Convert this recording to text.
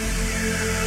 Yeah.